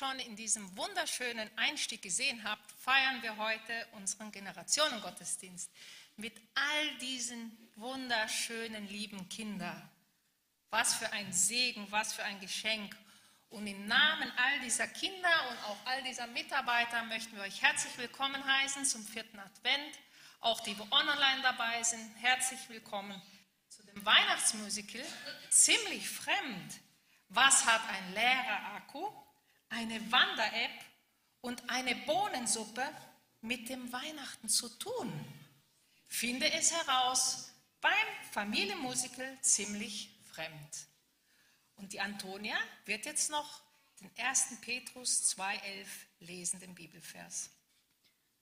Schon in diesem wunderschönen Einstieg gesehen habt, feiern wir heute unseren Generationengottesdienst mit all diesen wunderschönen, lieben Kindern. Was für ein Segen, was für ein Geschenk. Und im Namen all dieser Kinder und auch all dieser Mitarbeiter möchten wir euch herzlich willkommen heißen zum vierten Advent. Auch die, die online dabei sind, herzlich willkommen zu dem Weihnachtsmusical. Ziemlich fremd. Was hat ein leerer Akku, eine Wander-App und eine Bohnensuppe mit dem Weihnachten zu tun? Finde es heraus beim Familienmusical ziemlich fremd. Und die Antonia wird jetzt noch den 1. Petrus 2.11 lesen, den Bibelvers.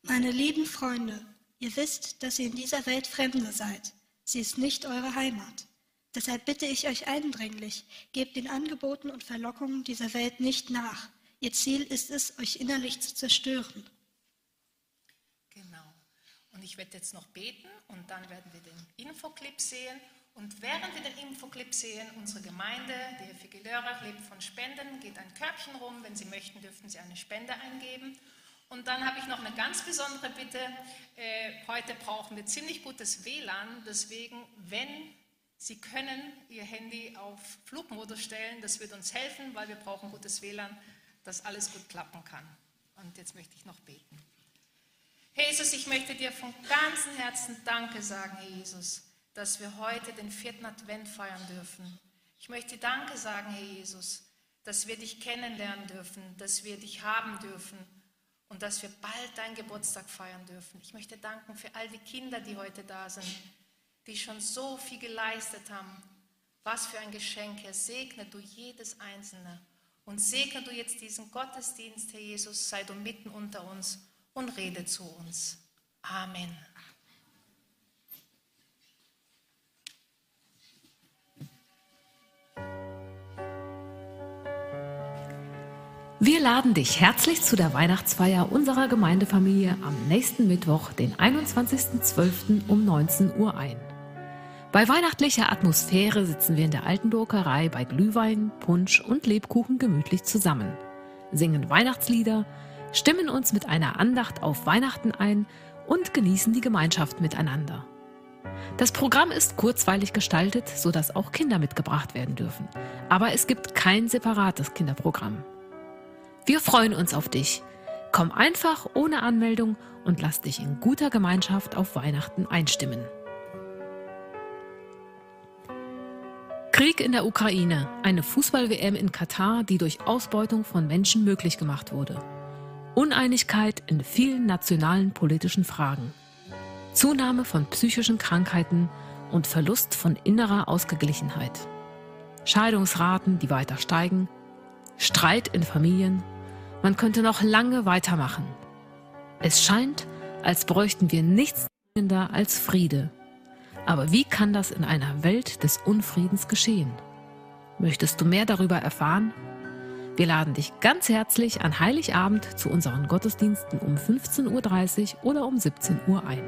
Meine lieben Freunde, ihr wisst, dass ihr in dieser Welt Fremde seid. Sie ist nicht eure Heimat. Deshalb bitte ich euch eindringlich, gebt den Angeboten und Verlockungen dieser Welt nicht nach. Ihr Ziel ist es, euch innerlich zu zerstören. Genau. Und ich werde jetzt noch beten und dann werden wir den Infoclip sehen und während wir den Infoclip sehen, unsere Gemeinde, die Figilera, lebt von Spenden, geht ein Körbchen rum. Wenn Sie möchten, dürfen Sie eine Spende eingeben. Und dann habe ich noch eine ganz besondere Bitte. Äh, heute brauchen wir ziemlich gutes WLAN. Deswegen, wenn Sie können Ihr Handy auf Flugmodus stellen, das wird uns helfen, weil wir brauchen gutes WLAN, dass alles gut klappen kann. Und jetzt möchte ich noch beten. Jesus, ich möchte dir von ganzem Herzen Danke sagen, Herr Jesus dass wir heute den vierten Advent feiern dürfen. Ich möchte Danke sagen, Herr Jesus, dass wir dich kennenlernen dürfen, dass wir dich haben dürfen und dass wir bald deinen Geburtstag feiern dürfen. Ich möchte danken für all die Kinder, die heute da sind, die schon so viel geleistet haben. Was für ein Geschenk, Herr. Segne du jedes Einzelne und segne du jetzt diesen Gottesdienst, Herr Jesus. Sei du mitten unter uns und rede zu uns. Amen. Wir laden dich herzlich zu der Weihnachtsfeier unserer Gemeindefamilie am nächsten Mittwoch, den 21.12. um 19 Uhr ein. Bei weihnachtlicher Atmosphäre sitzen wir in der alten Druckerei bei Glühwein, Punsch und Lebkuchen gemütlich zusammen, singen Weihnachtslieder, stimmen uns mit einer Andacht auf Weihnachten ein und genießen die Gemeinschaft miteinander. Das Programm ist kurzweilig gestaltet, sodass auch Kinder mitgebracht werden dürfen. Aber es gibt kein separates Kinderprogramm. Wir freuen uns auf dich. Komm einfach ohne Anmeldung und lass dich in guter Gemeinschaft auf Weihnachten einstimmen. Krieg in der Ukraine, eine Fußball-WM in Katar, die durch Ausbeutung von Menschen möglich gemacht wurde. Uneinigkeit in vielen nationalen politischen Fragen. Zunahme von psychischen Krankheiten und Verlust von innerer Ausgeglichenheit. Scheidungsraten, die weiter steigen, Streit in Familien man könnte noch lange weitermachen. Es scheint, als bräuchten wir nichts dringender als Friede. Aber wie kann das in einer Welt des Unfriedens geschehen? Möchtest du mehr darüber erfahren? Wir laden dich ganz herzlich an Heiligabend zu unseren Gottesdiensten um 15.30 Uhr oder um 17 Uhr ein.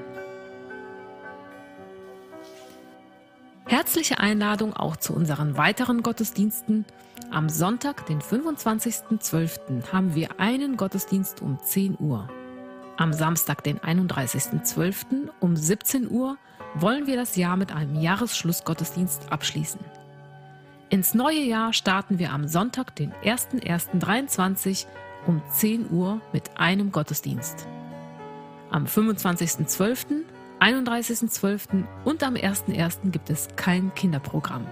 Herzliche Einladung auch zu unseren weiteren Gottesdiensten. Am Sonntag, den 25.12., haben wir einen Gottesdienst um 10 Uhr. Am Samstag, den 31.12. um 17 Uhr wollen wir das Jahr mit einem Jahresschlussgottesdienst abschließen. Ins neue Jahr starten wir am Sonntag, den 01.01.23 um 10 Uhr mit einem Gottesdienst. Am 25.12 31.12. und am 1.1. gibt es kein Kinderprogramm.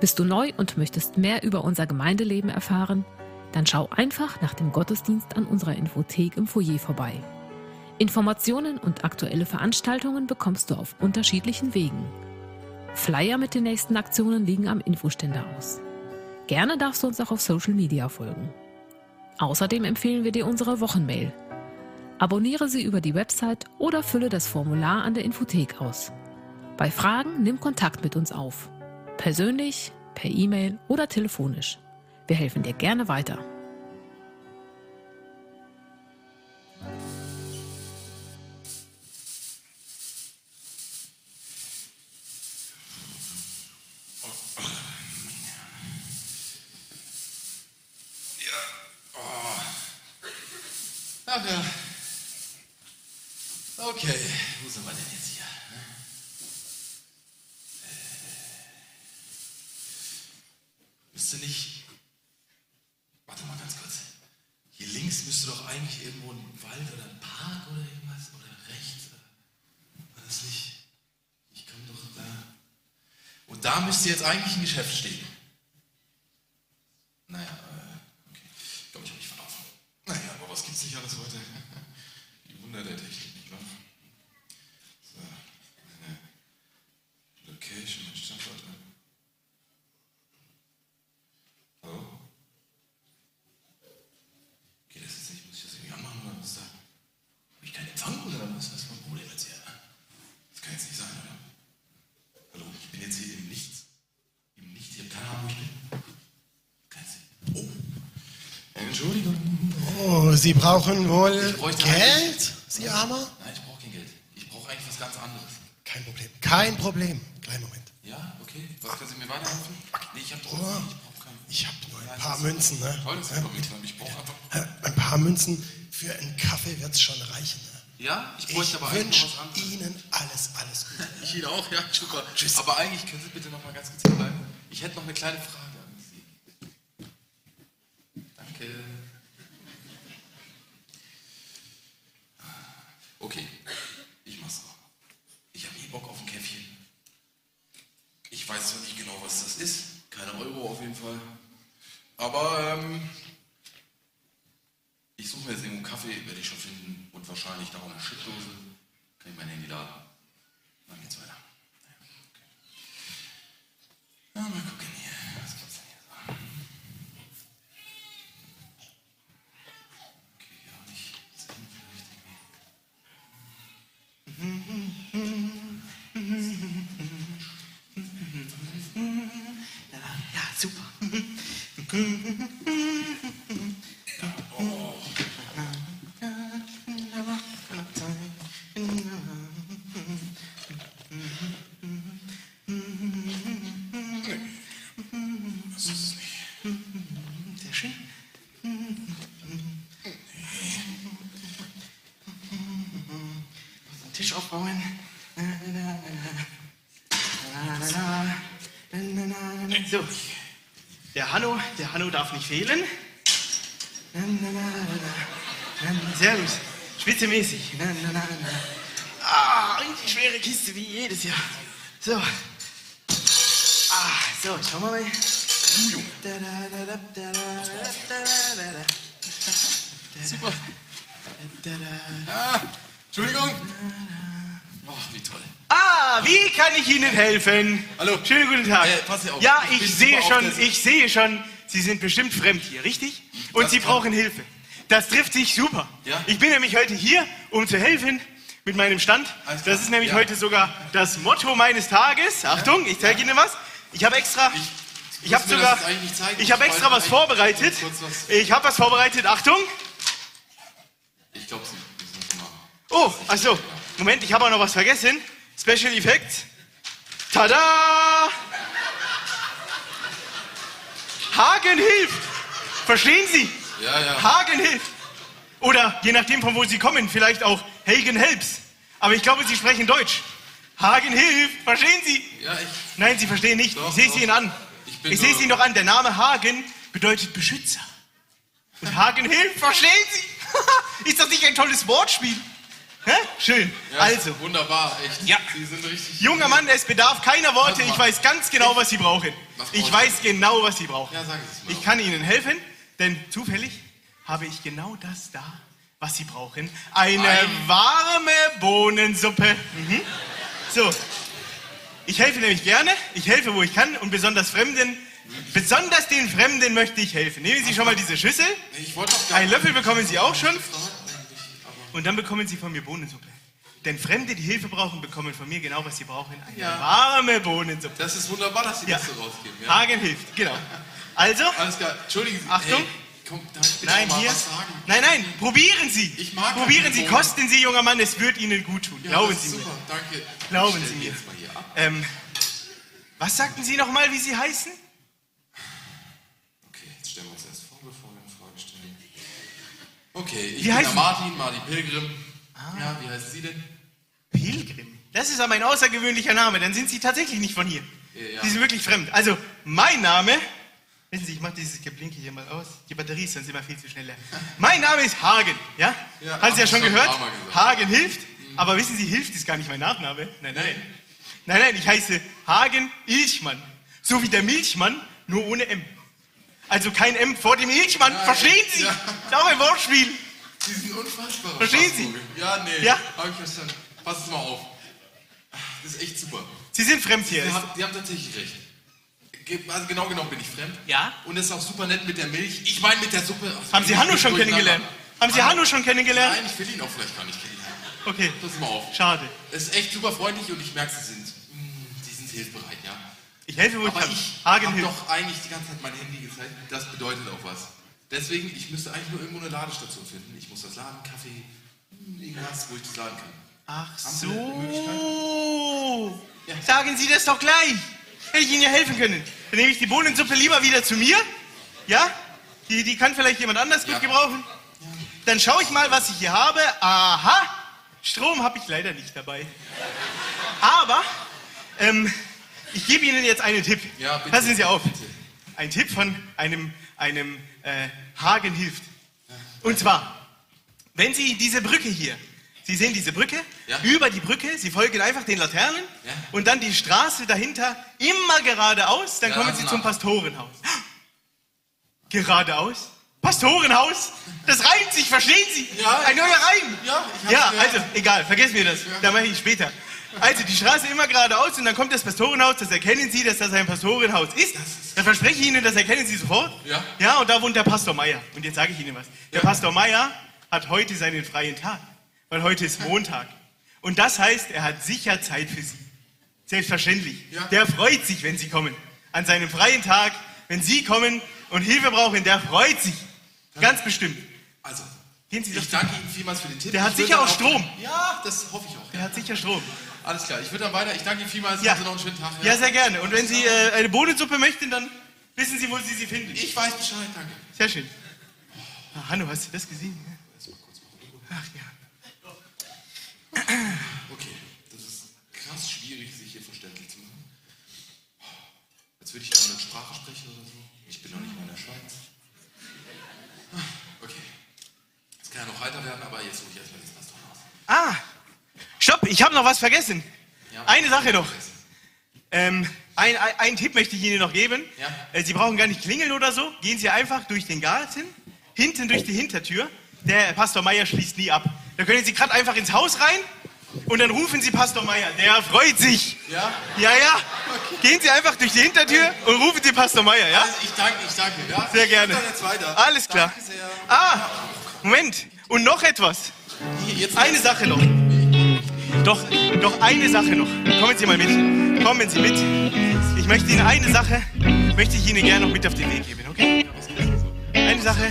Bist du neu und möchtest mehr über unser Gemeindeleben erfahren? Dann schau einfach nach dem Gottesdienst an unserer Infothek im Foyer vorbei. Informationen und aktuelle Veranstaltungen bekommst du auf unterschiedlichen Wegen. Flyer mit den nächsten Aktionen liegen am Infoständer aus. Gerne darfst du uns auch auf Social Media folgen. Außerdem empfehlen wir dir unsere Wochenmail – Abonniere sie über die Website oder fülle das Formular an der Infothek aus. Bei Fragen nimm Kontakt mit uns auf. Persönlich, per E-Mail oder telefonisch. Wir helfen dir gerne weiter. Da müsste jetzt eigentlich ein Geschäft stehen. Naja, äh, okay. Ich glaube, ich habe mich verlaufen. Naja, aber was gibt's nicht alles heute? Die Wunder der Technik, nicht wahr? So, meine Location, mein Standort. Hallo? Geht das jetzt nicht? Muss ich das irgendwie anmachen oder was ist da? Habe ich keinen Empfang oder was? Was ist mein Problem jetzt hier? Das kann jetzt nicht sein, oder? Hallo, ich bin jetzt hier im Nichts. Im Nichts, ich habe keine Ahnung, wo ich bin. Kein Sinn. Oh. Entschuldigung. Oh, Sie brauchen wohl Ich Geld, Sie Armer? Nein, ich brauche kein Geld. Ich brauche eigentlich was ganz anderes. Kein Problem. Kein Problem. Kleinen Moment. Ja, okay. Was können Sie mir weiterhelfen? Nee, ich habe doch. Oh. Ich. Ich habe nur ein Nein, paar Münzen. Ne? Toll, dass Sie haben. Ich brauche einfach. Ein paar Münzen für einen Kaffee wird's schon reichen. Ne? Ja, ich Ich bräuchte aber eigentlich wünsche. Ihnen alles, alles Gute. Ich Ihnen auch, ja, super. Tschüss. Aber eigentlich können Sie bitte noch mal ganz kurz hier bleiben. Ich hätte noch eine kleine Frage an Sie. Danke. Okay, ich mach's noch. Ich habe eh Bock auf ein Käffchen. Ich weiß zwar nicht genau, was das ist. Keine Euro auf jeden Fall. Aber ähm, ich suche mir jetzt irgendwo einen Kaffee, werde ich schon finden. Und wahrscheinlich da auch eine Schrittdose. Kann ich mein Handy laden. Dann geht's weiter. Naja, okay. Na, mal gucken hier. Was gibt's denn hier so? Okay, ja, nicht. Zen vielleicht irgendwie. Ja, super. Das ist es nicht. Sehr schön. Aufbauen. So. Der Hanno, der Hanno darf nicht fehlen. Sehr gut. Spitzemäßig. Ah, richtig schwere Kiste wie jedes Jahr. So. Ah, so, schauen wir mal. Super. Ah, Entschuldigung. Wie toll. Ah, wie kann ich Ihnen helfen? Hallo. Schönen guten Tag. Äh, pass auf. Ja, Ich ich, sehe schon, ich sehe schon, Sie sind bestimmt fremd hier, richtig? Und Das Sie kann- brauchen Hilfe. Das trifft sich super. Ja. Ich bin nämlich heute hier, um zu helfen mit meinem Stand. Das ist nämlich Ja. heute sogar das Motto meines Tages. Achtung, ich zeige Ihnen was. Ich habe extra, ich, muss habe sogar, zeigen. ich habe Ich extra was vorbereitet. was- Ich habe was vorbereitet. Achtung. Ich glaube, Sie müssen das machen. Oh, achso. Moment, ich habe auch noch was vergessen. Special Effects. Tada! Hagen hilft. Verstehen Sie? Ja, ja. Hagen hilft. Oder je nachdem, von wo Sie kommen, vielleicht auch Hagen helps. Aber ich glaube, Sie sprechen Deutsch. Hagen hilft. Verstehen Sie? Ja, ich. Nein, Sie verstehen nicht. Doch, ich sehe es. Ihnen an. Ich bin Ich sehe es Ihnen doch an. Der Name Hagen bedeutet Beschützer. Und Hagen hilft. Verstehen Sie? Ist das nicht ein tolles Wortspiel? Hä? Schön. Ja, also, Wunderbar, echt. Ja. Sie sind richtig. Junger Mann, es bedarf keiner Worte. Ich weiß ganz genau, was Sie brauchen. Ich weiß genau, was Sie brauchen. Ja, sag es mal. Ich kann Ihnen helfen, denn zufällig habe ich genau das da, was Sie brauchen. Eine Ein- warme Bohnensuppe. Mhm. So. Ich helfe nämlich gerne. Ich helfe, wo ich kann. Und besonders Fremden, besonders den Fremden möchte ich helfen. Nehmen Sie schon mal diese Schüssel. Ich wollte doch gar Einen Löffel bekommen Sie auch schon. Und dann bekommen Sie von mir Bohnensuppe. Denn Fremde, die Hilfe brauchen, bekommen von mir genau, was sie brauchen. Eine Ja. warme Bohnensuppe. Das ist wunderbar, dass Sie Ja. das so rausgeben. Ja. Hagen hilft, genau. Also, Alles klar. Entschuldigen Sie. Achtung. Hey, komm, nein, hier. was sagen? Nein, nein, probieren Sie. Ich mag Probieren Sie, Bohnen. kosten Sie, junger Mann, es wird Ihnen gut tun. Ja, Glauben Sie ist mir. Super, danke. Glauben Sie mir. Ähm, was sagten Sie nochmal, wie Sie heißen? Okay, jetzt stellen wir uns erst vor, bevor wir eine Frage stellen. Okay, ich Wie bin heißt? Martin, Martin Pilgrim. Ja, wie heißt sie denn? Pilgrim. Das ist aber ein außergewöhnlicher Name, dann sind Sie tatsächlich nicht von hier. Ja. Sie sind wirklich fremd. Also, mein Name, wissen Sie, ich mache dieses Geblinke hier mal aus. Die Batterie ist sonst immer viel zu schnell leer. Mein Name ist Hagen, ja? Ja, Haben Sie ja schon gehört? Hagen hilft, aber wissen Sie, hilft ist gar nicht mein Nachname. Nein, nein. Nein, nein, ich heiße Hagen Ilchmann. So wie der Milchmann, nur ohne M. Also kein M vor dem Ilchmann, Nein, verstehen Sie? ja. Das ist auch ein Wortspiel. Sie sind unfassbar. Verstehen Sie? Ja, nee. Ja? Hab ich verstanden. Passen Sie mal auf. Das ist echt super. Sie sind fremd hier. Sie haben, die haben tatsächlich recht. Also genau genommen bin ich fremd. Ja? Und es ist auch super nett mit der Milch. Ich meine mit der Suppe. Ach, Haben Sie Hanno schon kennengelernt? Haben Sie Hanno schon kennengelernt? Nein, ich will ihn auch vielleicht gar nicht kennenlernen. Okay, Passen Sie mal auf. schade. Es ist echt super freundlich und ich merke, Sie sind, mm, Sie sind hilfsbereit. Ich helfe, wo ich kann. ich Hagen habe doch eigentlich die ganze Zeit mein Handy gezeigt. Das bedeutet auch was. Deswegen, ich müsste eigentlich nur irgendwo eine Ladestation finden. Ich muss das laden, Kaffee, hm, irgendwas, wo ich das laden kann. Ach so. Ja. Sagen Sie das doch gleich. Hätte ich Ihnen ja helfen können. Dann nehme ich die Bohnensuppe lieber wieder zu mir. Ja? Die, die kann vielleicht jemand anders gut Ja. gebrauchen. Dann schaue ich mal, was ich hier habe. Aha. Strom habe ich leider nicht dabei. Aber ähm, ich gebe Ihnen jetzt einen Tipp. Ja, bitte. Passen Sie auf. Bitte. Ein Tipp von einem, einem äh, Hagen hilft. Und zwar, wenn Sie diese Brücke hier, Sie sehen diese Brücke, Ja. über die Brücke, Sie folgen einfach den Laternen Ja. und dann die Straße dahinter immer geradeaus, dann Ja, kommen Sie zum nach. Pastorenhaus. Geradeaus? Pastorenhaus? Das reimt sich, verstehen Sie? Ja, Ein neuer Reim. Ja, Ja, also, egal, vergessen wir das. Da mache ich später. Also, die Straße immer geradeaus und dann kommt das Pastorenhaus, das erkennen Sie, dass das ein Pastorenhaus ist. Dann verspreche ich Ihnen, das erkennen Sie sofort. Ja. Ja, und da wohnt der Pastor Meier. Und jetzt sage ich Ihnen was. Der Pastor Meier hat heute seinen freien Tag, weil heute ist Montag. Und das heißt, er hat sicher Zeit für Sie. Selbstverständlich. Ja. Der freut sich, wenn Sie kommen. An seinem freien Tag, wenn Sie kommen und Hilfe brauchen, der freut sich. Ganz bestimmt. Also, Gehen Sie ich danke Ihnen vielmals für den Tipp. Der hat sicher auch Strom. Ja, das hoffe ich auch. Der hat sicher Strom. Alles klar, ich würde dann weiter. Ich danke Ihnen vielmals. Ja. Haben Sie noch einen schönen Tag. Ja, sehr gerne. Und wenn Sie äh, eine Bohnensuppe möchten, dann wissen Sie, wo Sie sie finden. Ich weiß Bescheid, danke. Sehr schön. Ah, Hanno, hast du das gesehen? Ach ja. Okay, das ist krass schwierig, sich hier verständlich zu machen. Als würde ich eine andere Sprache sprechen oder so. Ich bin noch nicht mal in der Schweiz. Okay. Es kann ja noch heiter werden, aber jetzt suche ich erstmal das Pastorenhaus. Ah, stopp, ich habe noch was vergessen. Ja, Eine Sache noch. Ähm, ein, ein, einen Tipp möchte ich Ihnen noch geben. Ja. Äh, Sie brauchen gar nicht klingeln oder so. Gehen Sie einfach durch den Garten, hinten durch die Hintertür. Der Pastor Meier schließt nie ab. Da können Sie gerade einfach ins Haus rein und dann rufen Sie Pastor Meier. Der freut sich. Ja? Ja, ja. Gehen Sie einfach durch die Hintertür und rufen Sie Pastor Meier, ja? Also ich danke, ich danke. Ja? Sehr Ich gerne. Alles klar. Ah, Moment. Und noch etwas. Eine Sache noch. Doch, doch eine Sache noch. Kommen Sie mal mit. Kommen Sie mit. Ich möchte Ihnen eine Sache, möchte ich Ihnen gerne noch mit auf den Weg geben, okay? Eine Sache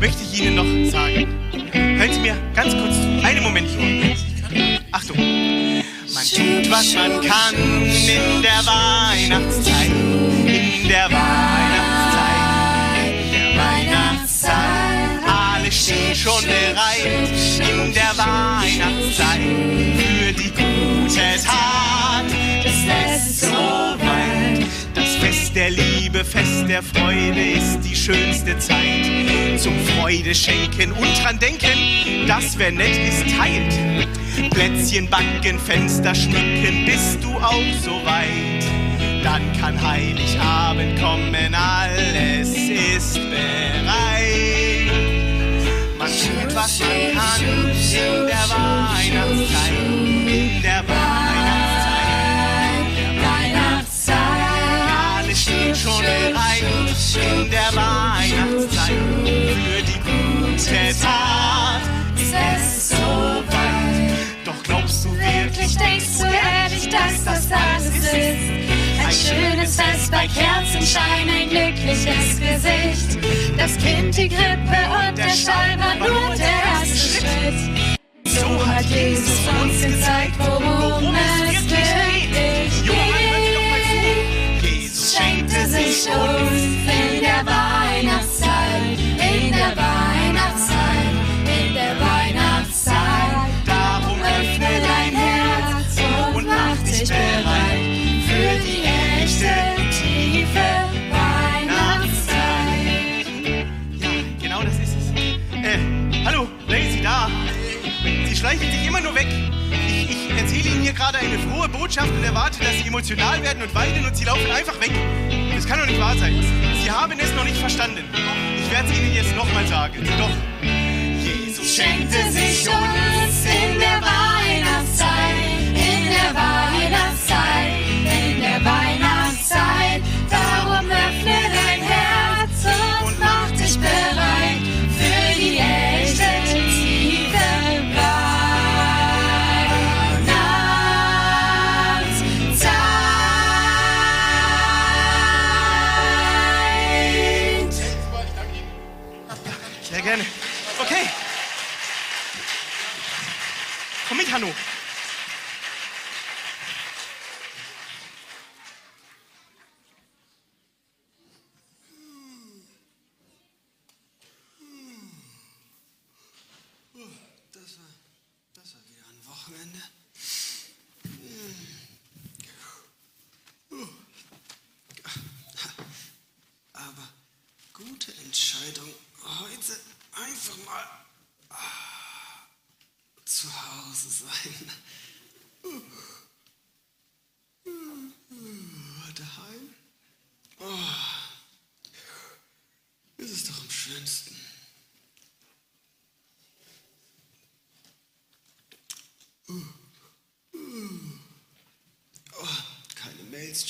möchte ich Ihnen noch sagen. Hören Sie mir ganz kurz zu. Einen Moment nur. Achtung. Man tut, was man kann in der Weihnachtszeit. In der Weihnachtszeit. In der Weihnachtszeit. Alle stehen schon bereit der Weihnachtszeit für die gute Tat. Ist es soweit? Das Fest der Liebe, Fest der Freude ist die schönste Zeit. Zum Freude schenken und dran denken, das wer nett ist, teilt. Plätzchen backen, Fenster schmücken, bist du auch so weit? Dann kann Heiligabend kommen, alles ist bereit. Was man kann in der Weihnachtszeit, in der Weihnachtszeit, in der Weihnachtszeit. Alle stehen schon bereit in der Weihnachtszeit für die gute Tat. Ist es soweit? Doch glaubst du Wirklich denkst du ehrlich, dass das alles ist? Ein schönes Fest bei Kerzenschein, ein glückliches Gesicht. Das Kind, die Grippe und der Stein war nur der erste Schritt. So hat Jesus uns gezeigt, worum es wirklich geht. Jesus schenkte sich uns in der Weihnachtszeit, in der Weihnachtszeit, in der Weihnachtszeit. Darum öffne dein Herz und mach dich bereit. Immer nur weg. Ich, ich erzähle Ihnen hier gerade eine frohe Botschaft und erwarte, dass Sie emotional werden und weinen und Sie laufen einfach weg. Das kann doch nicht wahr sein. Sie haben es noch nicht verstanden. Ich werde es Ihnen jetzt nochmal sagen. Doch. Jesus schenkte sich uns in der Weihnachtszeit,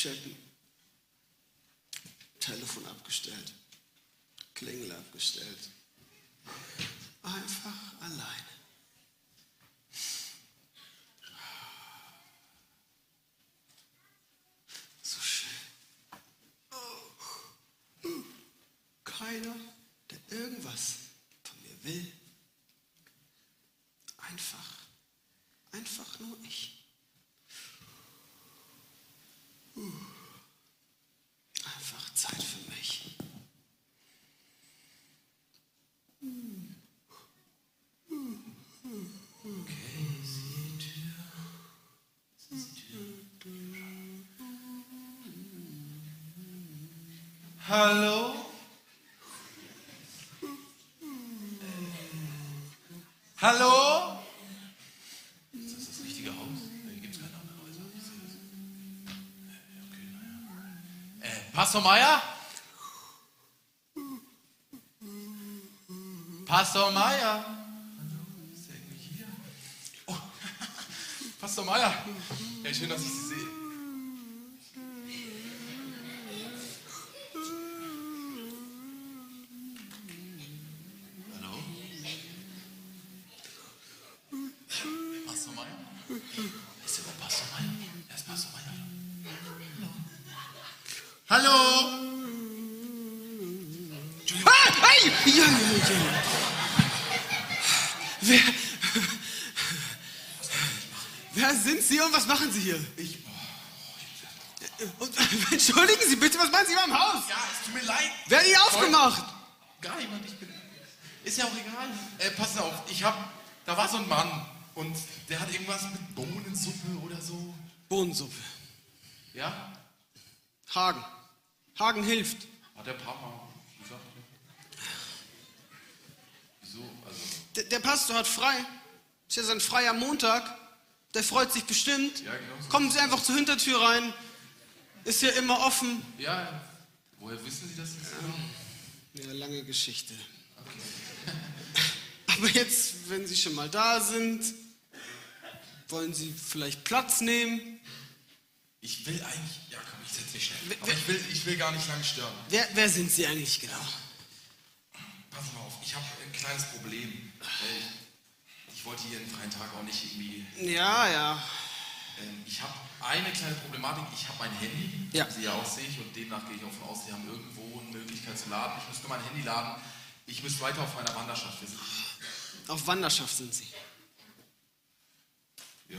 checken. Telefon abgestellt. Klingel abgestellt. Einfach alleine. So schön. Oh. Keiner, der irgendwas von mir will. Einfach, einfach nur ich. Einfach Zeit für mich. Hallo? Hallo? Ist das das richtige Haus? Hier gibt es keine anderen Häuser. Das. Okay, naja. Äh, Pastor Meier? Pastor Meier? Hallo, ist der irgendwie hier? Oh, Pastor Meier. Ja, schön, dass ich Sie sehe. Hallo? Pastor Meier? Ist der überhaupt Pastor Meier? Er ist Pastor Meier. Hallo? Ah, hey! Ja, ja, ja. Wer, wer sind Sie und was machen Sie hier? Ich. Und, entschuldigen Sie bitte, was machen Sie beim Haus? Ja, es tut mir leid. Wer hat die aufgemacht? Gar niemand, ich bin. Ist ja auch egal. Äh, pass auf, ich hab. Da war so ein Mann und der hat irgendwas mit Bohnensuppe oder so. Bohnensuppe. Ja? Hagen. Hagen hilft. Hat der Papa gesagt. Wieso? Also. Der, der Pastor hat frei. Ist ja sein freier Montag. Der freut sich bestimmt. Ja, genau so. Kommen Sie einfach zur Hintertür rein. Ist ja immer offen. Ja, woher wissen Sie das jetzt? genau? Ja, lange Geschichte. Aber jetzt, wenn Sie schon mal da sind, wollen Sie vielleicht Platz nehmen? Ich will eigentlich. Ja, komm, ich setz mich schnell. Wer- Aber ich will, ich will gar nicht lange stören. Wer, wer sind Sie eigentlich genau? Pass mal auf, ich habe ein kleines Problem. Ich wollte hier einen freien Tag auch nicht irgendwie. Ja, ja. Ähm, Ich habe eine kleine Problematik. Ich habe mein Handy, Ja. Sie ja auch sehe ich, und demnach gehe ich auch von aus, Sie haben irgendwo eine Möglichkeit zu laden. Ich müsste mein Handy laden. Ich müsste weiter auf meiner Wanderschaft. Wir sind Auf Wanderschaft sind Sie. Ja.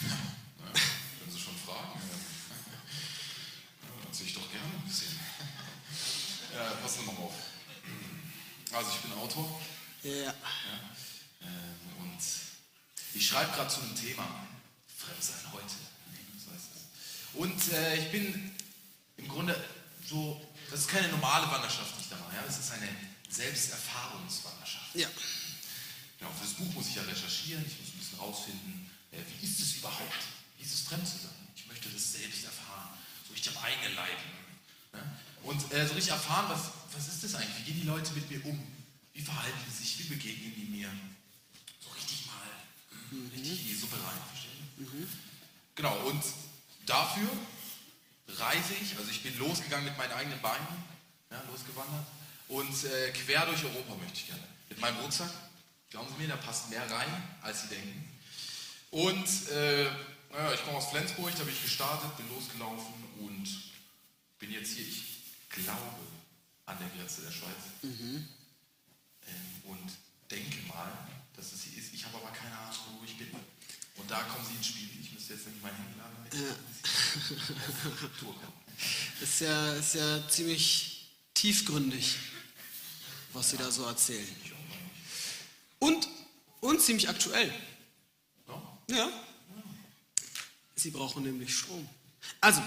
Naja, können Sie schon fragen. Sehe ich doch gerne ein bisschen. Ja, passen Sie mal auf. Also, ich bin Autor Ja. ähm, und ich schreibe gerade zu einem Thema. Fremdsein heute. So heißt es. Und äh, ich bin im Grunde so, das ist keine normale Wanderschaft, die ich da mache. Ja? Das ist eine Selbsterfahrungswanderschaft. Ja. Genau, für das Buch muss ich ja recherchieren, ich muss ein bisschen rausfinden, äh, wie ist es überhaupt? Wie ist es fremd zu sein? Ich möchte das selbst erfahren, so richtig am eigenen Leib. Ne? Und äh, so richtig erfahren, was, was ist das eigentlich? Wie gehen die Leute mit mir um? Wie verhalten sie sich? Wie begegnen die mir? So richtig mal, hm, richtig in die Suppe rein, verstehen? Genau, und dafür reise ich, also ich bin losgegangen mit meinen eigenen Beinen, ja, losgewandert und äh, quer durch Europa möchte ich gerne. Mit meinem Rucksack, glauben Sie mir, da passt mehr rein, als Sie denken. Und äh, naja, ich komme aus Flensburg, da bin ich gestartet, bin losgelaufen und bin jetzt hier, ich glaube, an der Grenze der Schweiz. Ähm, und denke mal, dass es hier ist. Ich habe aber keine Ahnung, wo ich bin. Und da kommen Sie ins Spiel. Ich müsste jetzt nämlich mein Handy laden, komme. Ist ja, ist ja ziemlich tiefgründig, was Sie da so erzählen. Und, und ziemlich aktuell. Ja? Ja. Sie brauchen nämlich Strom. Also,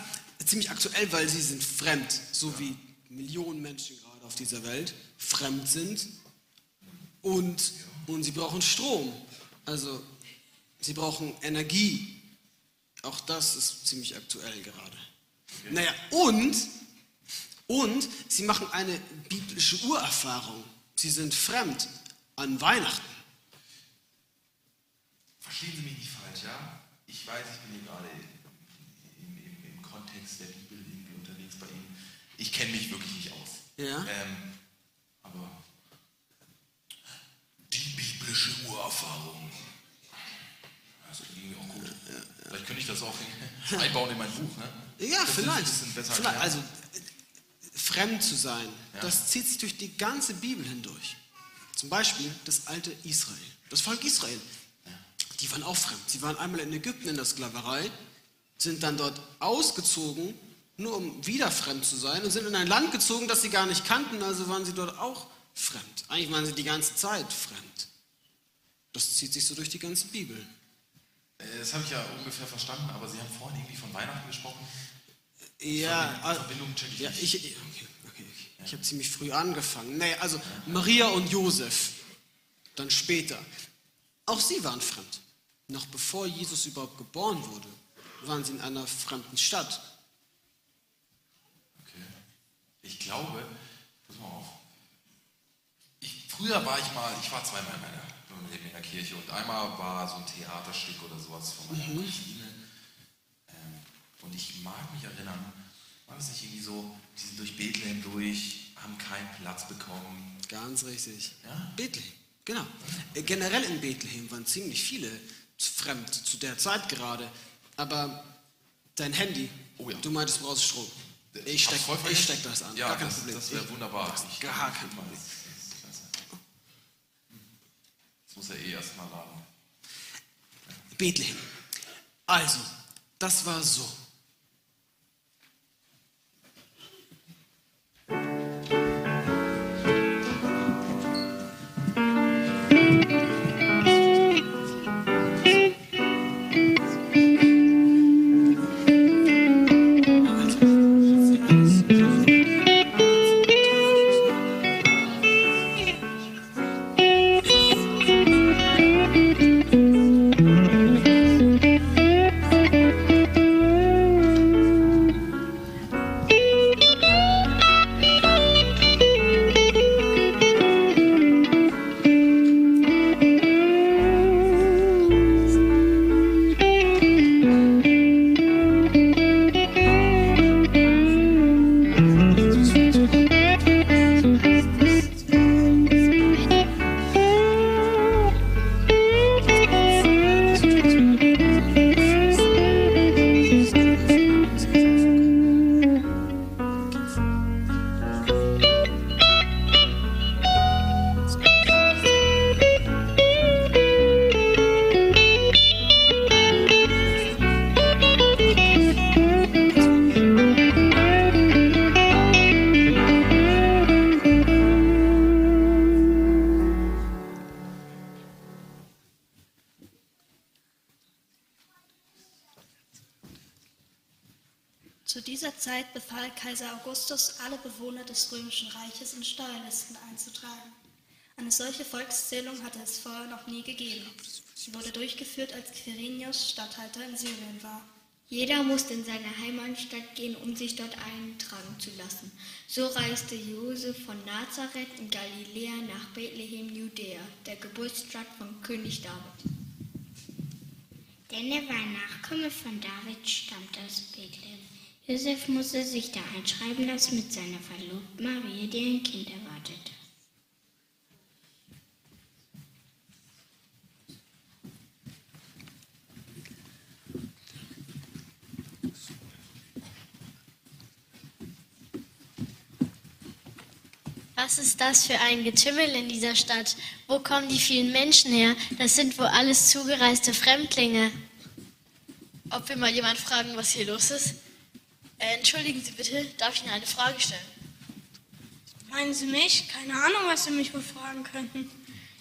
ziemlich aktuell, weil sie sind fremd, so wie Millionen Menschen gerade auf dieser Welt fremd sind. Und, und sie brauchen Strom. Also, sie brauchen Energie. Auch das ist ziemlich aktuell gerade. Naja, und, und sie machen eine biblische Urerfahrung. Sie sind fremd an Weihnachten. Verstehen Sie mich nicht falsch, ja? Ich weiß, ich bin hier gerade im, im, im Kontext der Bibel irgendwie unterwegs bei Ihnen. Ich kenne mich wirklich nicht aus. Ja. Ähm, aber die biblische Urerfahrung. Also irgendwie auch gut. Vielleicht könnte ich das auch einbauen in mein Buch, ne? Ja, Das ist vielleicht. besser vielleicht. Also, fremd zu sein, das zieht sich durch die ganze Bibel hindurch. Zum Beispiel das alte Israel, das Volk Israel. Die waren auch fremd. Sie waren einmal in Ägypten in der Sklaverei, sind dann dort ausgezogen, nur um wieder fremd zu sein, und sind in ein Land gezogen, das sie gar nicht kannten, also waren sie dort auch fremd. Eigentlich waren sie die ganze Zeit fremd. Das zieht sich so durch die ganze Bibel. Äh, Das habe ich ja ungefähr verstanden, aber Sie haben vorhin irgendwie von Weihnachten gesprochen. Ja, also, Verbindung check ich ja nicht. ich, okay, okay. ich habe ziemlich früh angefangen. Nee, also Maria und Josef, dann später. Auch sie waren fremd. Noch bevor Jesus überhaupt geboren wurde, waren sie in einer fremden Stadt. Okay. Ich glaube, pass mal auf. Früher war ich mal, ich war zweimal in meiner, in meinem Leben in der Kirche und einmal war so ein Theaterstück oder sowas von meiner Cousine. Ähm, und ich mag mich erinnern, war das nicht irgendwie so, die sind durch Bethlehem durch, haben keinen Platz bekommen. Ganz richtig. Ja? Bethlehem, genau. Äh, Generell in Bethlehem waren ziemlich viele fremd zu der Zeit gerade. Aber dein Handy, Oh ja. du meintest, du brauchst Strom. Ich steck, hab's voll ich vergessen. steck das an. Ja, Gar kein das, Problem. das wäre wunderbar. Ich, Gar kein Problem. Das, das ist klasse. Das muss er eh erstmal laden. Bethlehem. Also, das war so. Durchgeführt, als Quirinius Statthalter in Syrien war. Jeder musste in seine Heimatstadt gehen, um sich dort eintragen zu lassen. So reiste Josef von Nazareth in Galiläa nach Bethlehem, Judäa, der Geburtsstadt von König David. Denn er war Nachkomme von David, stammt aus Bethlehem. Josef musste sich da einschreiben lassen mit seiner Verlobten Maria, die ein Kind erwartete. Was ist das für ein Getümmel in dieser Stadt? Wo kommen die vielen Menschen her? Das sind wohl alles zugereiste Fremdlinge. Ob wir mal jemand fragen, was hier los ist? Äh, entschuldigen Sie bitte, darf ich Ihnen eine Frage stellen? Meinen Sie mich? Keine Ahnung, was Sie mich wohl fragen könnten.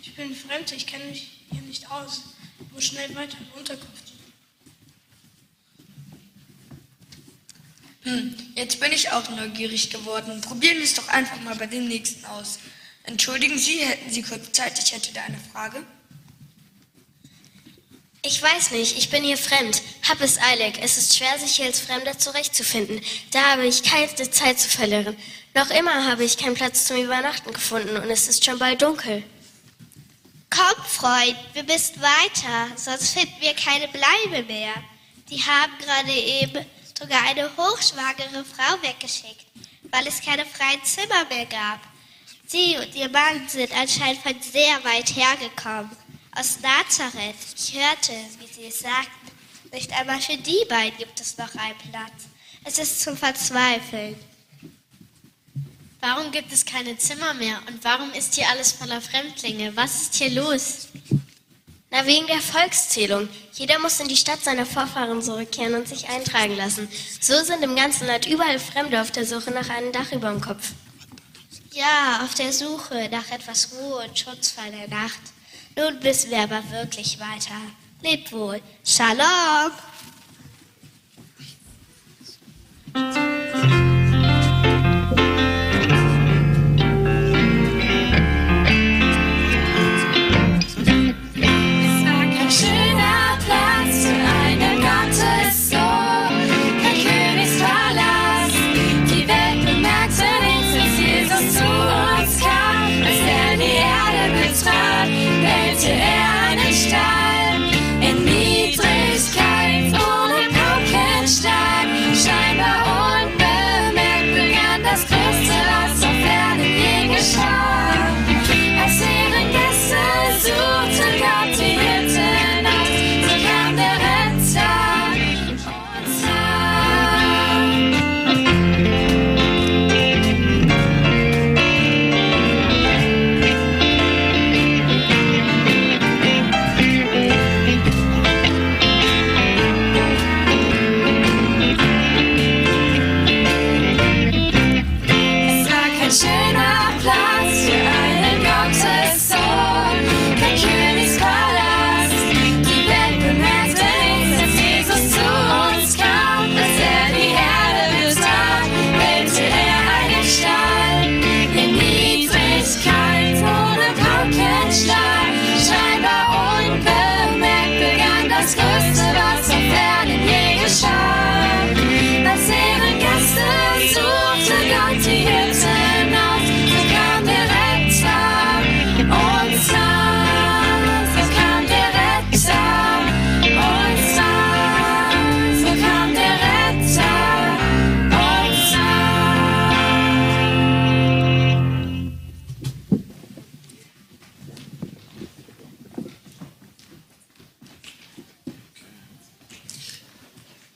Ich bin fremd, ich kenne mich hier nicht aus. Ich muss schnell weiter in die Unterkunft. Hm, jetzt bin ich auch neugierig geworden. Probieren wir es doch einfach mal bei dem nächsten aus. Entschuldigen Sie, hätten Sie kurz Zeit? Ich hätte da eine Frage. Ich weiß nicht, ich bin hier fremd, hab es eilig. Es ist schwer, sich hier als Fremder zurechtzufinden. Da habe ich keine Zeit zu verlieren. Noch immer habe ich keinen Platz zum Übernachten gefunden und es ist schon bald dunkel. Komm, Freund, wir müssen weiter, sonst finden wir keine Bleibe mehr. Die haben gerade eben sogar eine hochschwangere Frau weggeschickt, weil es keine freien Zimmer mehr gab. Sie und ihr Mann sind anscheinend von sehr weit hergekommen aus Nazareth. Ich hörte, wie sie es sagten. Nicht einmal für die beiden gibt es noch einen Platz. Es ist zum Verzweifeln. Warum gibt es keine Zimmer mehr? Und warum ist hier alles voller Fremdlinge? Was ist hier los? Na, wegen der Volkszählung. Jeder muss in die Stadt seiner Vorfahren zurückkehren und sich eintragen lassen. So sind im ganzen Land überall Fremde auf der Suche nach einem Dach über dem Kopf. Ja, auf der Suche nach etwas Ruhe und Schutz vor der Nacht. Nun müssen wir aber wirklich weiter. Lebt wohl. Shalom!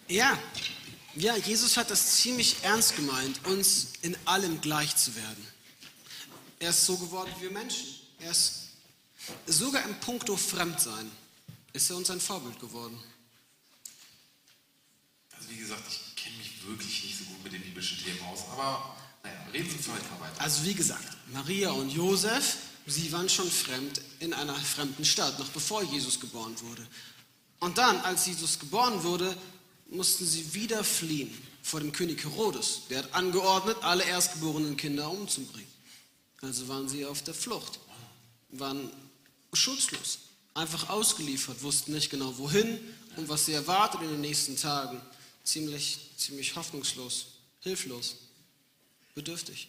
Ja, ja, Jesus hat das ziemlich ernst gemeint, uns in allem gleich zu werden. Er ist so geworden wie wir Menschen. Er ist sogar im Punkto Fremdsein ist er uns ein Vorbild geworden. Also wie gesagt, ich kenne mich wirklich nicht so gut mit den biblischen Themen aus, aber naja, reden Sie vielleicht mal weiter. Also wie gesagt, Maria und Josef, sie waren schon fremd in einer fremden Stadt, noch bevor Jesus geboren wurde. Und dann, als Jesus geboren wurde, mussten sie wieder fliehen vor dem König Herodes. Der hat angeordnet, alle erstgeborenen Kinder umzubringen. Also waren sie auf der Flucht. waren schutzlos, einfach ausgeliefert, wussten nicht genau wohin und was sie erwartet in den nächsten Tagen. Ziemlich, ziemlich hoffnungslos, hilflos, bedürftig.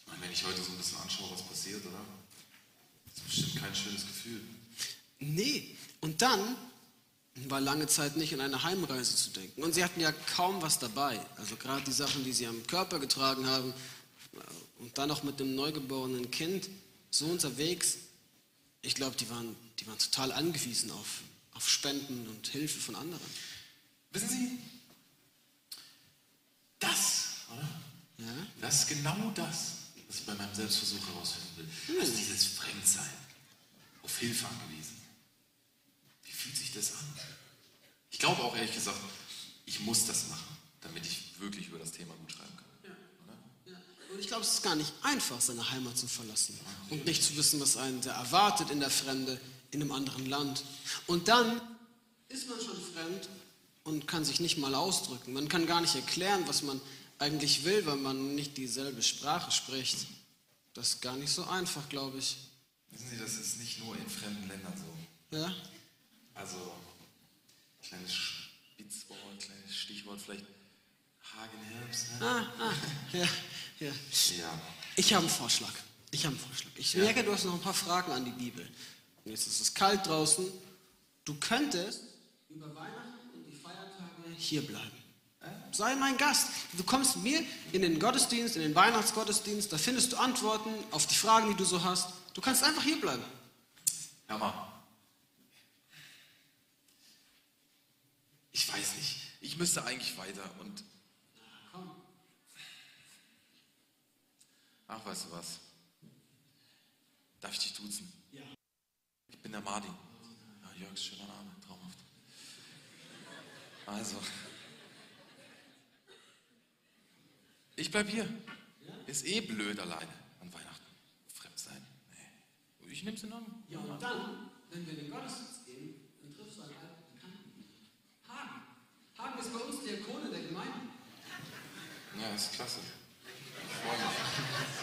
Ich meine, wenn ich heute so ein bisschen anschaue, was passiert, oder? Das ist bestimmt kein schönes Gefühl. Nee, und dann war lange Zeit nicht an eine Heimreise zu denken. Und sie hatten ja kaum was dabei. Also gerade die Sachen, die sie am Körper getragen haben und dann noch mit dem neugeborenen Kind so unterwegs. Ich glaube, die waren, die waren total angewiesen auf, auf Spenden und Hilfe von anderen. Wissen Sie, das, oder? Ja? Das ist genau das, was ich bei meinem Selbstversuch herausfinden will. Also dieses Fremdsein, auf Hilfe angewiesen. Wie fühlt sich das an? Ich glaube auch ehrlich gesagt, ich muss das machen, damit ich wirklich über das Thema gut schreiben kann. Und ich glaube, es ist gar nicht einfach, seine Heimat zu verlassen und nicht zu wissen, was einen da erwartet in der Fremde, in einem anderen Land. Und dann ist man schon fremd und kann sich nicht mal ausdrücken. Man kann gar nicht erklären, was man eigentlich will, weil man nicht dieselbe Sprache spricht. Das ist gar nicht so einfach, glaube ich. Wissen Sie, das ist nicht nur in fremden Ländern so. Ja? Also, kleines Spitzwort, kleines Stichwort, vielleicht Hagenherbst. Ne? Ah, ah, ja, ja. Ja. Ich habe einen Vorschlag. Ich habe einen Vorschlag. Ich Ja. merke, du hast noch ein paar Fragen an die Bibel. Und jetzt ist es kalt draußen. Du könntest über Weihnachten und die Feiertage hier bleiben. Sei mein Gast. Du kommst mit mir in den Gottesdienst, in den Weihnachtsgottesdienst. Da findest du Antworten auf die Fragen, die du so hast. Du kannst einfach hier bleiben. Hör Ich weiß nicht. Ich müsste eigentlich weiter und. Ach, weißt du was? Darf ich dich duzen? Ja. Ich bin der Martin. Ja, Jörg ist schöner Name, traumhaft. Also. Ich bleib hier. Ist eh blöd alleine an Weihnachten. Fremd sein. Nee. Ich nehm's in Ordnung. Ja, und dann, wenn wir in den Gottesdienst gehen, dann triffst du einen alten Bekannten. Hagen. Hagen ist bei uns Diakone der Gemeinde. Ja, ist klasse. Ich freue mich.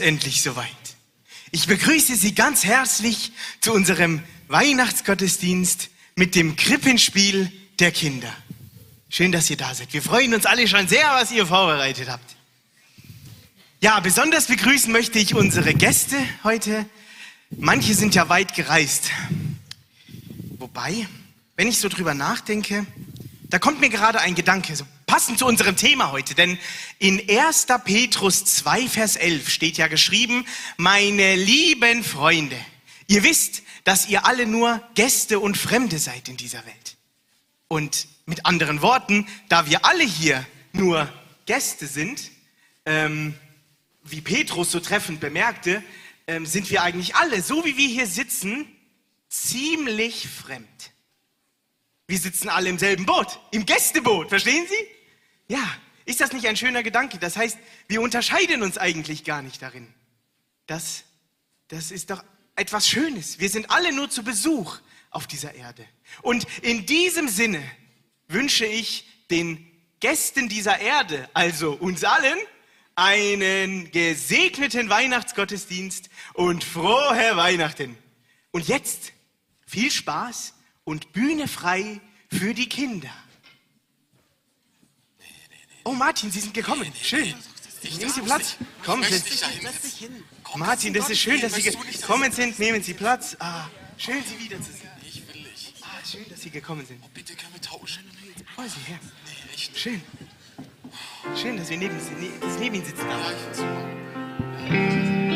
Endlich soweit. Ich begrüße Sie ganz herzlich zu unserem Weihnachtsgottesdienst mit dem Krippenspiel der Kinder. Schön, dass ihr da seid. Wir freuen uns alle schon sehr, was ihr vorbereitet habt. Ja, besonders begrüßen möchte ich unsere Gäste heute. Manche sind ja weit gereist. Wobei, wenn ich so drüber nachdenke, da kommt mir gerade ein Gedanke, so passend zu unserem Thema heute. Denn in 1. Petrus 2, Vers 11 steht ja geschrieben, meine lieben Freunde, ihr wisst, dass ihr alle nur Gäste und Fremde seid in dieser Welt. Und mit anderen Worten, da wir alle hier nur Gäste sind, ähm, wie Petrus so treffend bemerkte, ähm, sind wir eigentlich alle, so wie wir hier sitzen, ziemlich fremd. Wir sitzen alle im selben Boot, im Gästeboot, verstehen Sie? Ja, ist das nicht ein schöner Gedanke? Das heißt, wir unterscheiden uns eigentlich gar nicht darin. Das, das ist doch etwas Schönes. Wir sind alle nur zu Besuch auf dieser Erde. Und in diesem Sinne wünsche ich den Gästen dieser Erde, also uns allen, einen gesegneten Weihnachtsgottesdienst und frohe Weihnachten. Und jetzt viel Spaß und Bühne frei für die Kinder. Oh, Martin, Sie sind gekommen. Schön. Nehmen Sie Platz. Kommen Sie. Martin, das ist schön, dass Sie gekommen sind. Nehmen Sie Platz. Ah, schön, Sie wiederzusehen. Ich will nicht. Ah, schön, dass Sie gekommen sind. Oh, bitte können wir tauschen. Oh, Sie her. Nee, echt. Schön. Schön, dass wir neben, Sie- dass Sie neben Ihnen sitzen. Ja, ich find's super.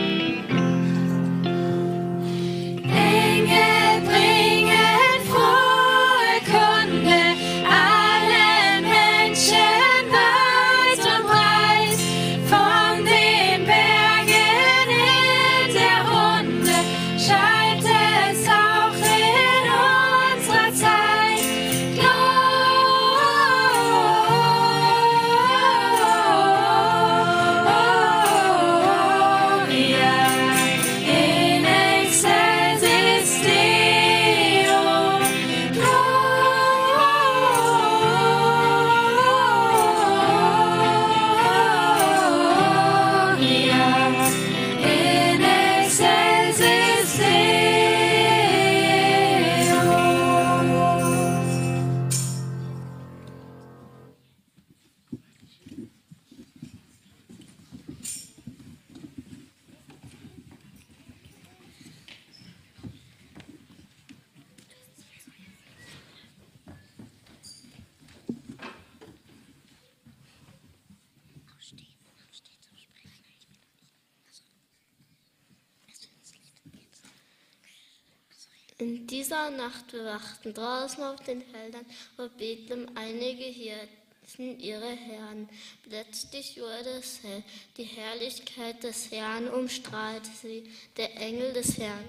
Nacht bewachten draußen auf den Feldern vor Bethlehem einige Hirten ihre Herren. Plötzlich wurde es hell, die Herrlichkeit des Herrn umstrahlte sie, der Engel des Herrn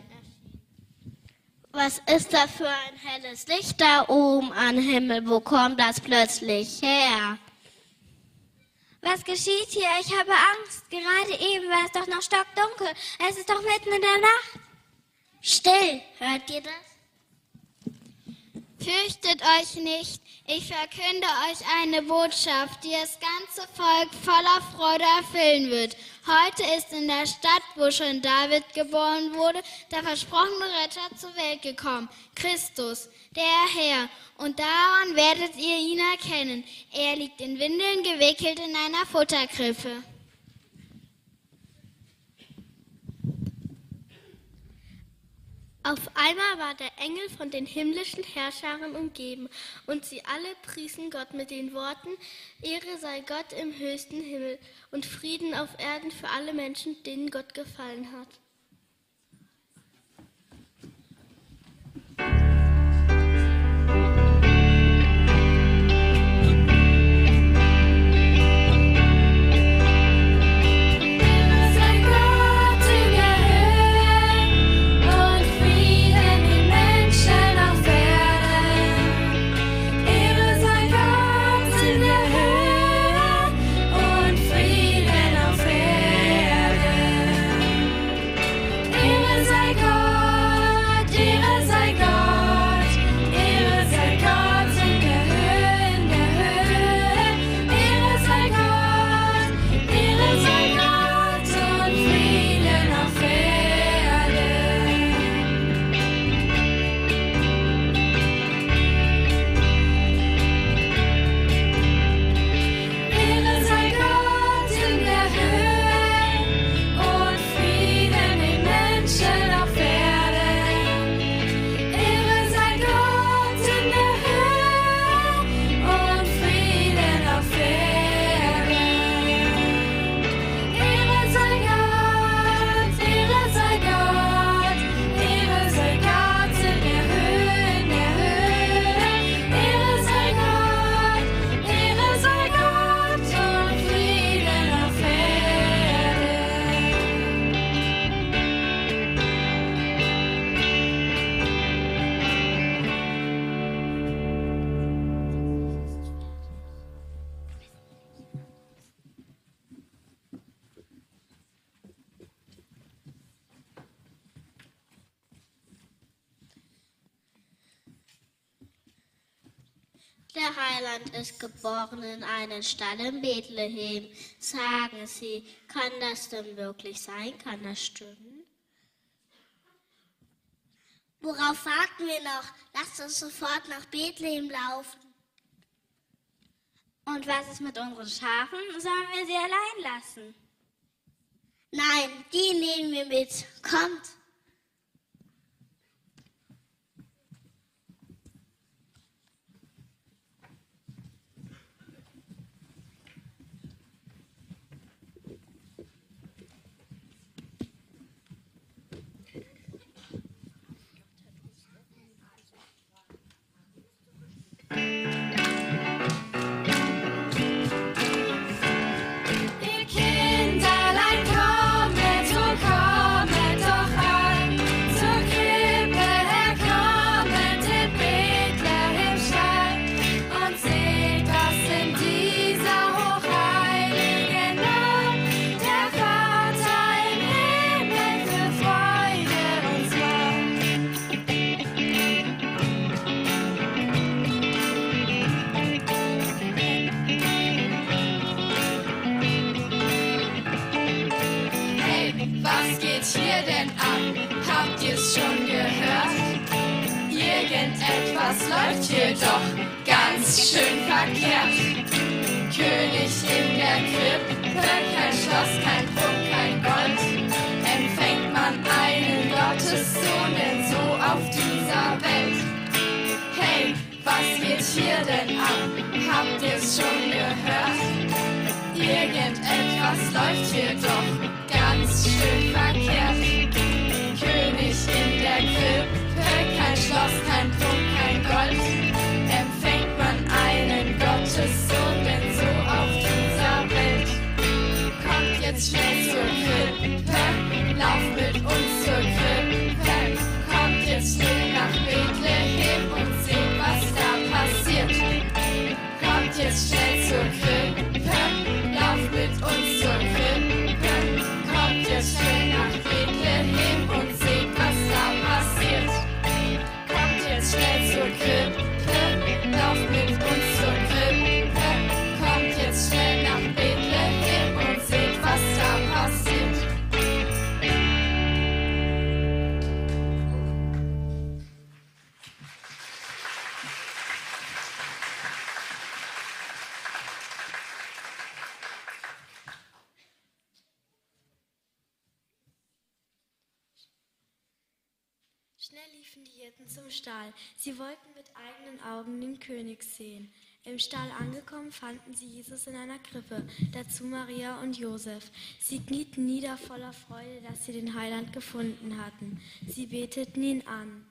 Was ist da für ein helles Licht da oben am Himmel? Wo kommt das plötzlich her? Was geschieht hier? Ich habe Angst. Gerade eben war es doch noch stockdunkel. Es ist doch mitten in der Nacht. Still, hört ihr das? Fürchtet euch nicht, ich verkünde euch eine Botschaft, die das ganze Volk voller Freude erfüllen wird. Heute ist in der Stadt, wo schon David geboren wurde, der versprochene Retter zur Welt gekommen, Christus, der Herr. Und daran werdet ihr ihn erkennen. Er liegt in Windeln gewickelt in einer Futterkrippe. Auf einmal war der Engel von den himmlischen Herrschern umgeben, und sie alle priesen Gott mit den Worten, Ehre sei Gott im höchsten Himmel und Frieden auf Erden für alle Menschen, denen Gott gefallen hat. Ist geboren in einem Stall in Bethlehem. Sagen Sie, kann das denn wirklich sein? Kann das stimmen? Worauf warten wir noch? Lasst uns sofort nach Bethlehem laufen. Und was ist mit unseren Schafen? Sollen wir sie allein lassen? Nein, die nehmen wir mit. Kommt. Ihr Irgendetwas läuft hier doch ganz schön verkehrt. König in der Krippe, kein Schloss, kein Prunkvolk, kein Gold. Empfängt man einen Gottessohn denn so auf dieser Welt? Hey, was geht hier denn ab? Habt ihr's schon gehört? Irgendetwas läuft hier doch ganz schön verkehrt. König in der Krippe, kein Schloss, kein jetzt schnell zur Krippe, lauft mit uns Stall. Sie wollten mit eigenen Augen den König sehen. Im Stall angekommen fanden sie Jesus in einer Krippe, dazu Maria und Josef. Sie knieten nieder voller Freude, dass sie den Heiland gefunden hatten. Sie beteten ihn an.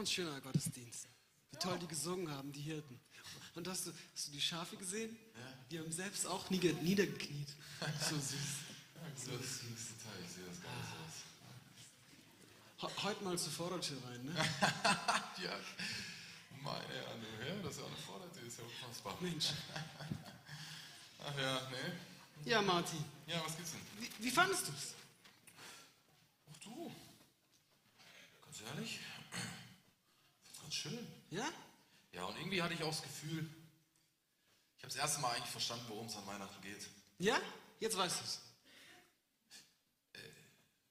Ein schöner Gottesdienst. Wie toll die gesungen haben, die Hirten. Und hast du, hast du die Schafe gesehen? Die haben selbst auch nieder, niedergekniet. So süß. So Detail, ich sehe das gar nicht so aus. He- Heute mal zur Vordertür rein, ne? ja, meine Herren, ja, das ist ja auch eine Vordertür, ist ja unfassbar. Mensch. Ach ja, ne? Ja, Martin. Ja, was gibt's denn? Wie, wie fandest du es? Ach du, ganz ehrlich, ganz schön. Ja? Ja, und irgendwie hatte ich auch das Gefühl, ich habe das erste Mal eigentlich verstanden, worum es an Weihnachten geht. Ja? Jetzt weißt du es.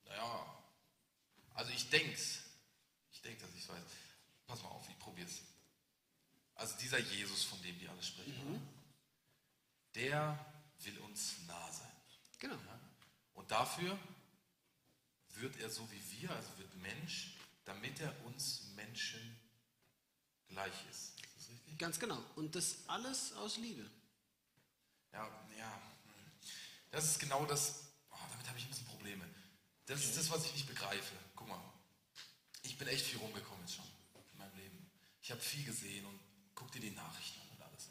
Naja, also ich denk's. Ich denke, dass ich es weiß. Pass mal auf, ich probier's. Also dieser Jesus, von dem die alle sprechen, Mhm. der will uns nah sein. Genau. Ja? Und dafür wird er so wie wir, also wird Mensch, damit er uns Menschen gleich ist. Ist das? Ganz genau. Und das alles aus Liebe. Ja, ja. hm. Das ist genau das. Oh, damit habe ich ein bisschen Probleme. Das ist das, was ich nicht begreife. Guck mal, ich bin echt viel rumgekommen jetzt schon in meinem Leben. Ich habe viel gesehen und guck dir die Nachrichten an und alles.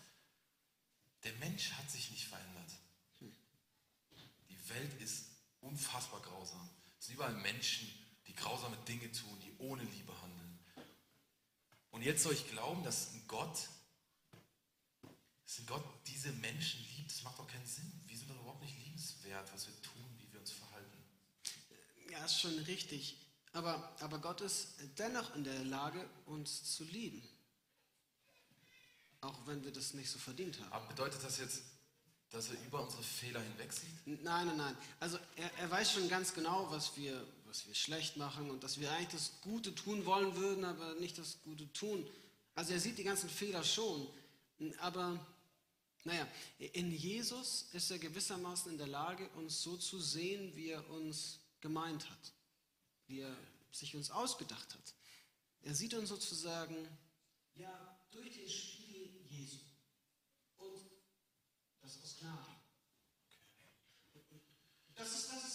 Der Mensch hat sich nicht verändert. Die Welt ist unfassbar grausam. Es sind überall Menschen, die grausame Dinge tun, die ohne Liebe handeln. Und jetzt soll ich glauben, dass ein Gott dass ein Gott diese Menschen liebt, das macht doch keinen Sinn. Wir sind doch überhaupt nicht liebenswert, was wir tun, wie wir uns verhalten. Ja, ist schon richtig. Aber, aber Gott ist dennoch in der Lage, uns zu lieben. Auch wenn wir das nicht so verdient haben. Aber bedeutet das jetzt, dass er über unsere Fehler hinweg sieht? Nein, nein, nein. Also er, er weiß schon ganz genau, was wir, was wir schlecht machen und dass wir eigentlich das Gute tun wollen würden, aber nicht das Gute tun. Also er sieht die ganzen Fehler schon. Aber naja, in Jesus ist er gewissermaßen in der Lage, uns so zu sehen, wie er uns gemeint hat, wie er sich uns ausgedacht hat. Er sieht uns sozusagen ja, durch den Spiegel Jesu. Und das aus Gnade. Das ist, das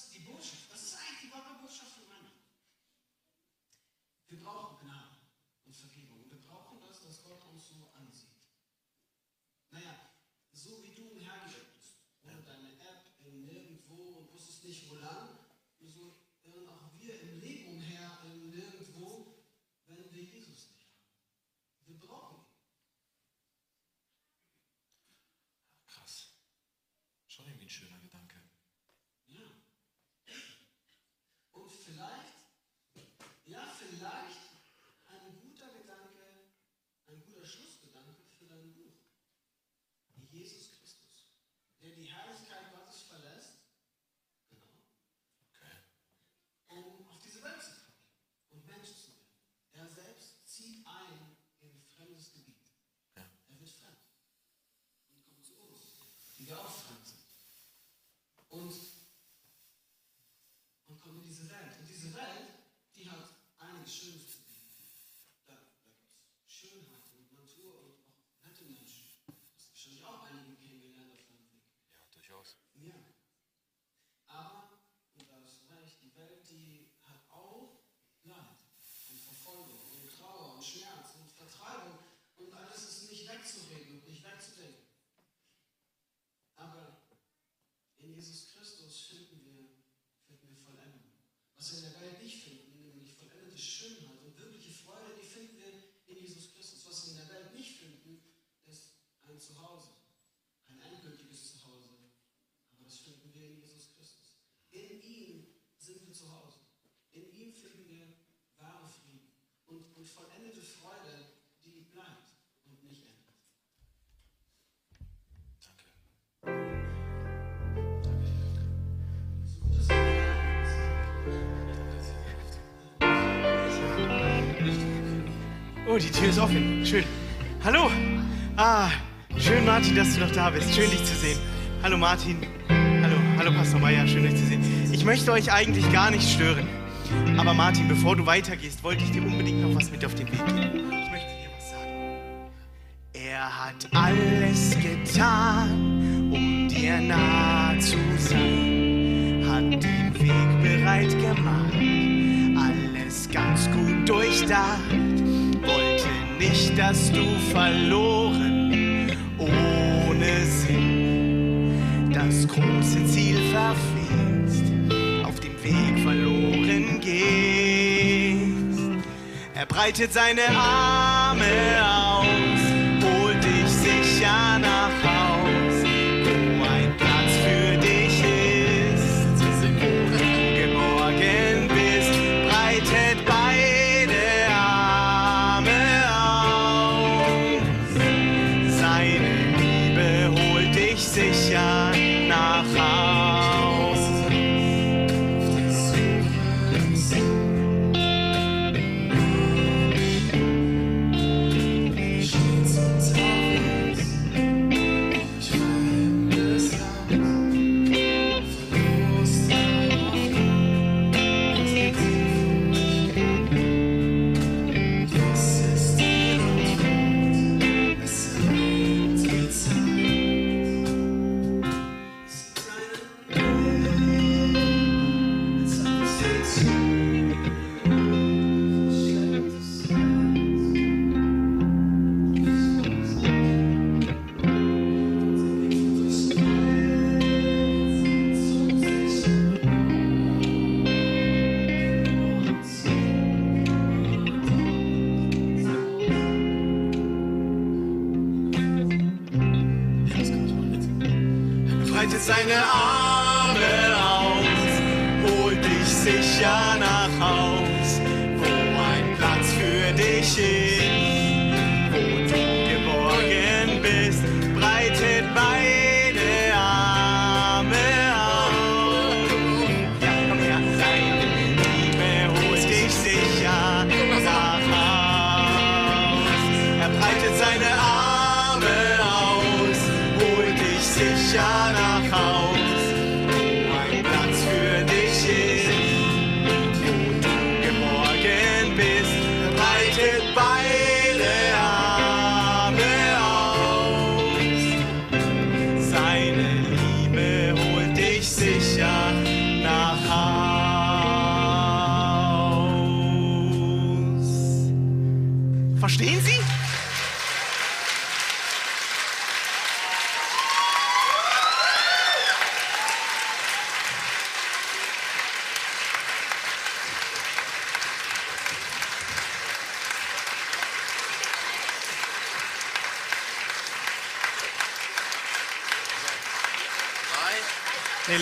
Oh, die Tür ist offen. Schön. Hallo. Ah, schön, Martin, dass du noch da bist. Schön, dich zu sehen. Hallo, Martin. Hallo, hallo, Pastor Meier. Schön, euch zu sehen. Ich möchte euch eigentlich gar nicht stören. Aber Martin, bevor du weitergehst, wollte ich dir unbedingt noch was mit auf den Weg geben. Ich möchte dir was sagen. Er hat alles getan, um dir nah zu sein. Hat den Weg bereit gemacht. Alles ganz gut durchdacht. Nicht, dass du verloren ohne Sinn das große Ziel verfehlst, auf dem Weg verloren gehst. Er breitet seine Arme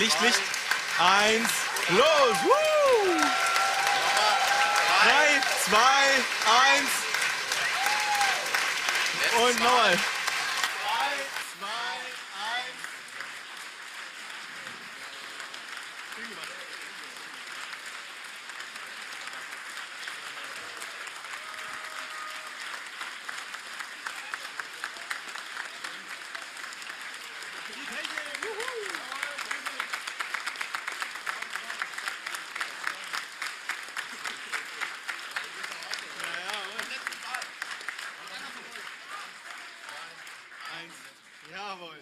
Licht, Licht. Eins, los! Drei, zwei, eins. Und nochmal. Eins. Jawohl.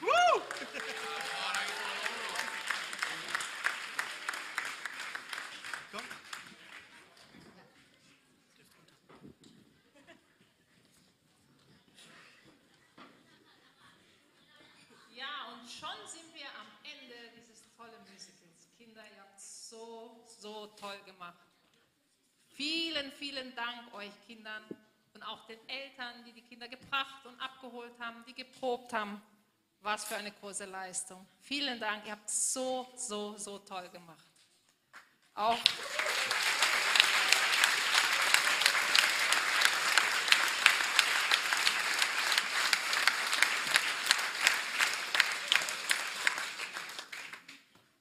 Woo! Komm. Ja, und schon sind wir am Ende dieses tollen Musicals. Kinder, ihr habt so, so toll gemacht. Vielen, vielen Dank euch Kindern und auch den Eltern, die die Kinder gebracht und abgeholt haben, die geprobt haben. Was für eine große Leistung. Vielen Dank, ihr habt so, so, so toll gemacht. Auch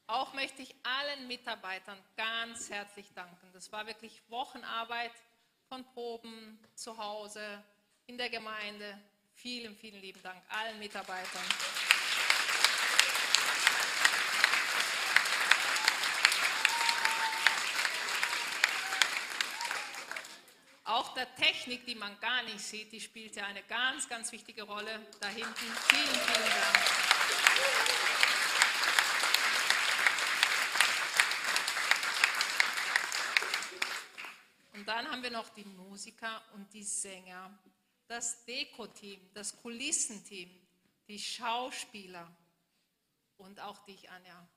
Auch möchte ich allen Mitarbeitern ganz herzlich danken. Das war wirklich Wochenarbeit von Proben zu Hause, in der Gemeinde. Vielen, vielen lieben Dank allen Mitarbeitern. Auch der Technik, die man gar nicht sieht, die ja eine ganz, ganz wichtige Rolle da hinten. Vielen, vielen Dank. Und dann haben wir noch die Musiker und die Sänger das Deko-Team, das Kulissenteam, die Schauspieler und auch dich, Anja.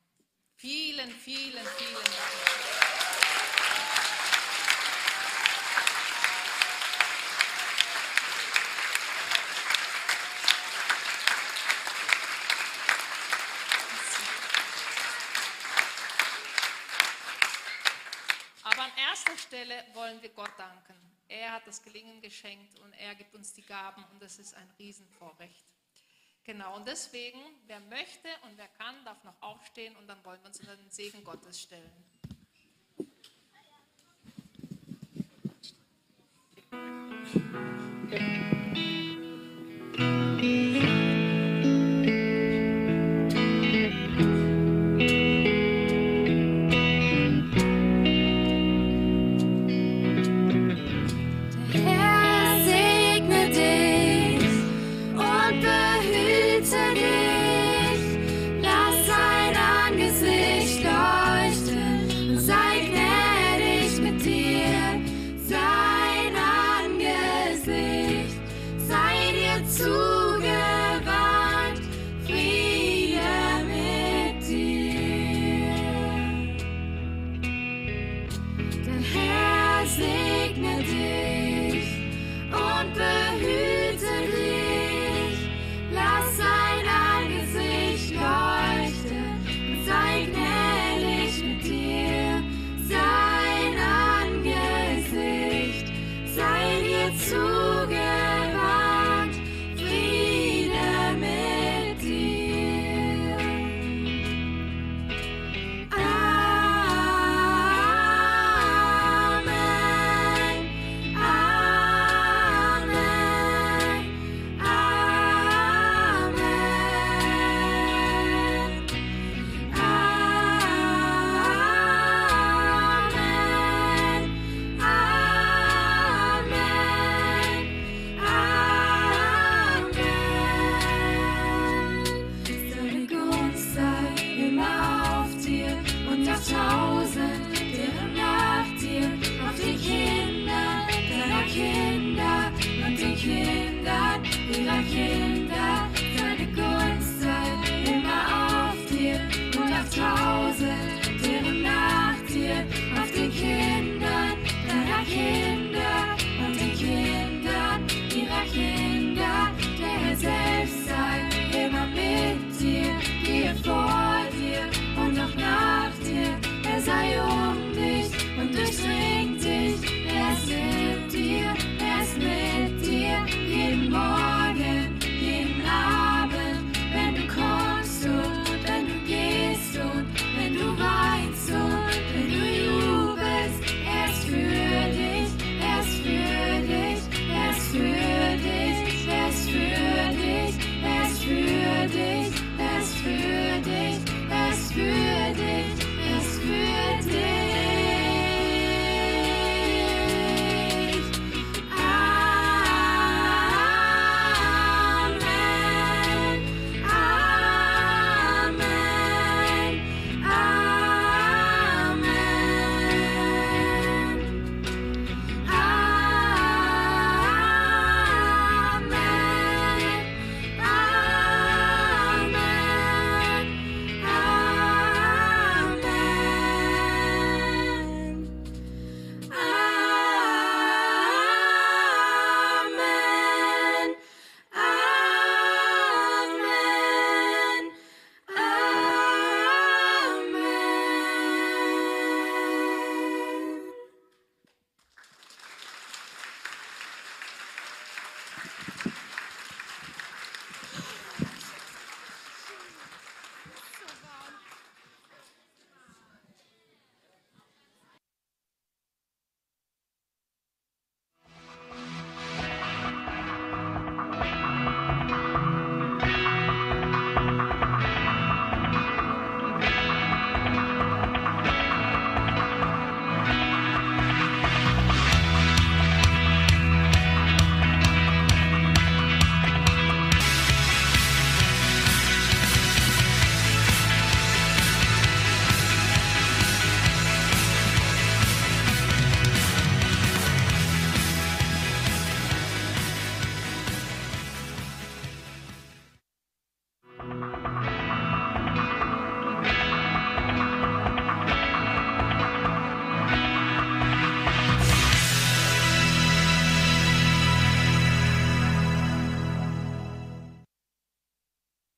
Vielen, vielen, vielen Dank. Stelle wollen wir Gott danken. Er hat das Gelingen geschenkt und er gibt uns die Gaben und das ist ein Riesenvorrecht. Genau, und deswegen, wer möchte und wer kann, darf noch aufstehen und dann wollen wir uns unter den Segen Gottes stellen. Okay.